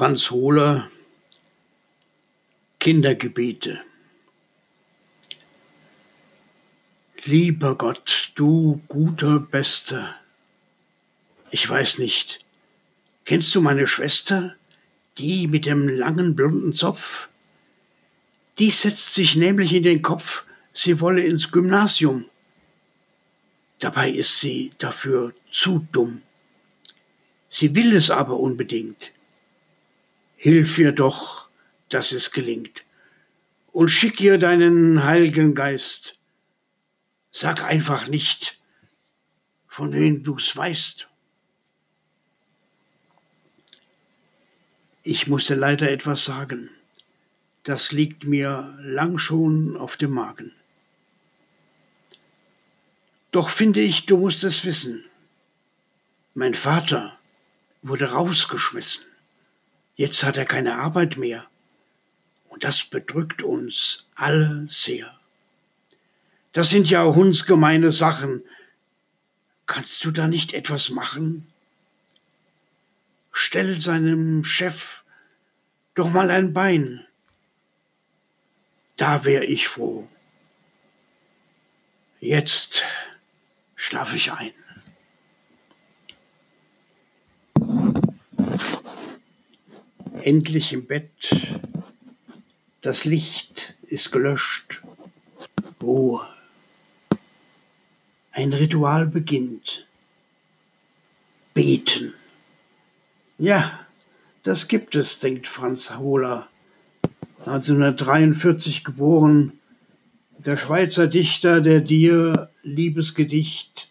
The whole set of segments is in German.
Franz Hohler Kindergebete Lieber Gott, du guter Bester, ich weiß nicht, kennst du meine Schwester, die mit dem langen blonden Zopf? Die setzt sich nämlich in den Kopf, sie wolle ins Gymnasium. Dabei ist sie dafür zu dumm. Sie will es aber unbedingt. Hilf ihr doch, dass es gelingt. Und schick ihr deinen Heiligen Geist. Sag einfach nicht, von wem du's weißt. Ich musste leider etwas sagen. Das liegt mir lang schon auf dem Magen. Doch finde ich, du musst es wissen. Mein Vater wurde rausgeschmissen. Jetzt hat er keine Arbeit mehr. Und das bedrückt uns alle sehr. Das sind ja hundsgemeine Sachen. Kannst du da nicht etwas machen? Stell seinem Chef doch mal ein Bein. Da wär ich froh. Jetzt schlaf ich ein. Endlich im Bett. Das Licht ist gelöscht. Ruhe. Ein Ritual beginnt. Beten. Ja, das gibt es, denkt Franz Hohler. 1943 geboren, der Schweizer Dichter, der dir, liebes Gedicht,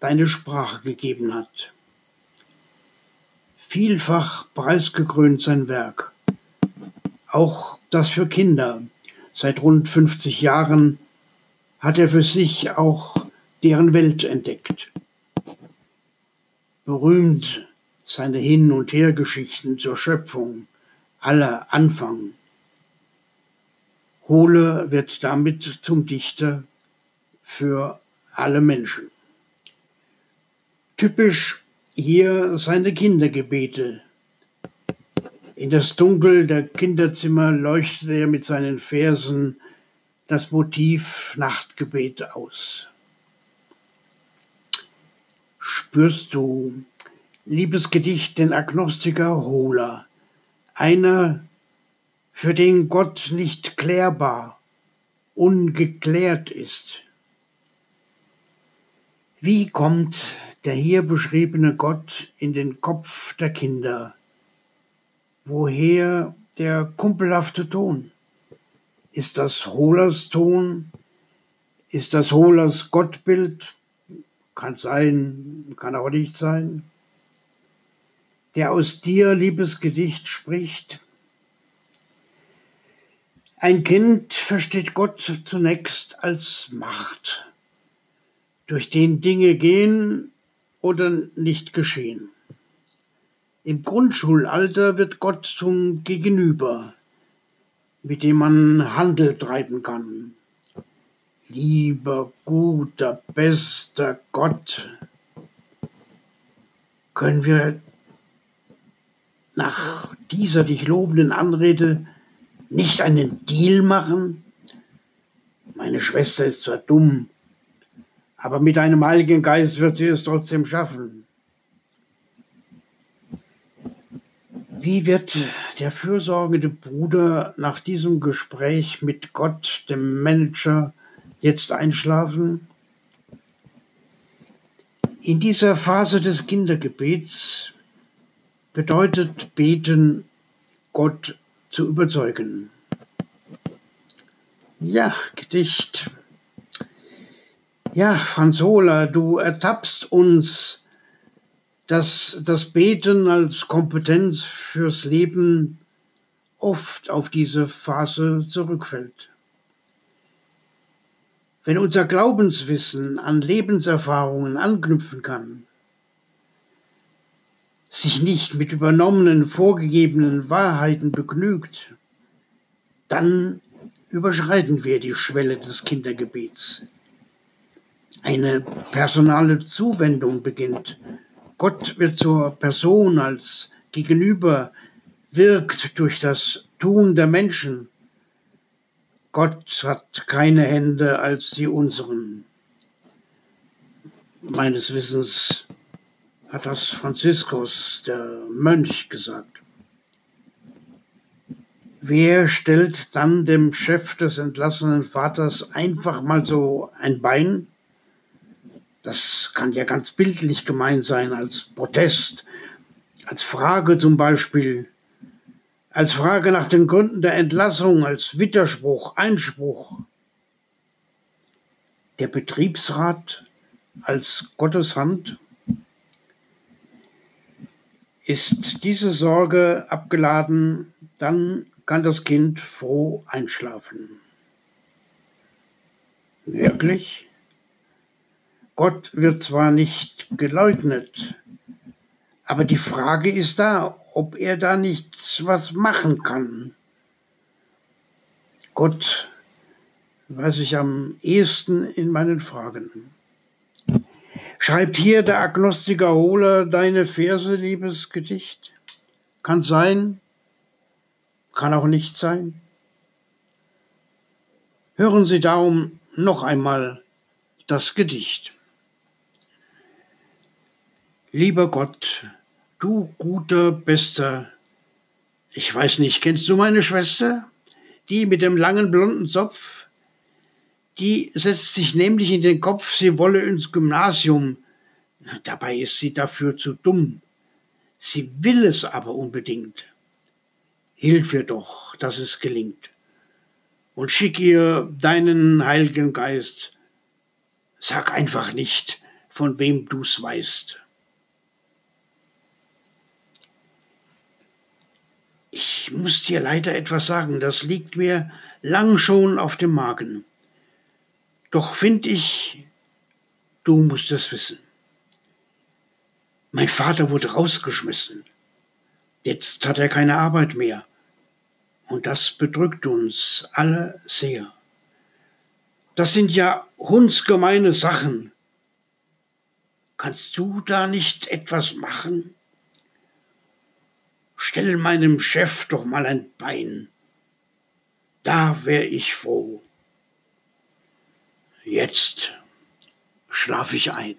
deine Sprache gegeben hat vielfach preisgekrönt sein Werk. Auch das für Kinder. Seit rund 50 Jahren hat er für sich auch deren Welt entdeckt. Berühmt seine Hin- und Hergeschichten zur Schöpfung, aller Anfang. Hohle wird damit zum Dichter für alle Menschen. Typisch hier seine Kindergebete. In das Dunkel der Kinderzimmer leuchtet er mit seinen Versen das Motiv Nachtgebet aus. Spürst du, liebes Gedicht, den Agnostiker Hohler, einer, für den Gott nicht klärbar, ungeklärt ist? Wie kommt der hier beschriebene Gott in den Kopf der Kinder. Woher der kumpelhafte Ton? Ist das Hohlers Ton? Ist das Hohlers Gottbild? Kann sein, kann auch nicht sein. Der aus dir, liebes Gedicht, spricht. Ein Kind versteht Gott zunächst als Macht, durch den Dinge gehen, oder nicht geschehen. Im Grundschulalter wird Gott zum Gegenüber, mit dem man Handel treiben kann. Lieber, guter, bester Gott, können wir nach dieser dich lobenden Anrede nicht einen Deal machen? Meine Schwester ist zwar dumm, aber mit einem Heiligen Geist wird sie es trotzdem schaffen. Wie wird der fürsorgende Bruder nach diesem Gespräch mit Gott, dem Manager, jetzt einschlafen? In dieser Phase des Kindergebets bedeutet Beten, Gott zu überzeugen. Ja, Gedicht ja, Franz Hohler, du ertappst uns, dass das Beten als Kompetenz fürs Leben oft auf diese Phase zurückfällt. Wenn unser Glaubenswissen an Lebenserfahrungen anknüpfen kann, sich nicht mit übernommenen, vorgegebenen Wahrheiten begnügt, dann überschreiten wir die Schwelle des Kindergebets eine personale Zuwendung beginnt. Gott wird zur Person als Gegenüber, wirkt durch das Tun der Menschen. Gott hat keine Hände als die unseren. Meines Wissens hat das Franziskus, der Mönch, gesagt. Wer stellt dann dem Chef des entlassenen Vaters einfach mal so ein Bein? Das kann ja ganz bildlich gemeint sein, als Protest, als Frage zum Beispiel, als Frage nach den Gründen der Entlassung, als Widerspruch, Einspruch. Der Betriebsrat als Gottes Hand ist diese Sorge abgeladen, dann kann das Kind froh einschlafen. Wirklich? Gott wird zwar nicht geleugnet, aber die Frage ist da, ob er da nichts was machen kann. Gott weiß ich am ehesten in meinen Fragen. Schreibt hier der Agnostiker Hohler deine Verse, liebes Gedicht? Kann sein, kann auch nicht sein. Hören Sie darum noch einmal das Gedicht. Lieber Gott, Du guter, bester, ich weiß nicht, kennst du meine Schwester? Die mit dem langen blonden Zopf? Die setzt sich nämlich in den Kopf, sie wolle ins Gymnasium. Dabei ist sie dafür zu dumm. Sie will es aber unbedingt. Hilf ihr doch, dass es gelingt. Und schick ihr deinen Heiligen Geist. Sag einfach nicht, von wem du's weißt. Ich muss dir leider etwas sagen, das liegt mir lang schon auf dem Magen. Doch find ich, du musst es wissen. Mein Vater wurde rausgeschmissen. Jetzt hat er keine Arbeit mehr. Und das bedrückt uns alle sehr. Das sind ja hundsgemeine Sachen. Kannst du da nicht etwas machen? Stell meinem Chef doch mal ein Bein. Da wär ich froh. Jetzt schlaf ich ein.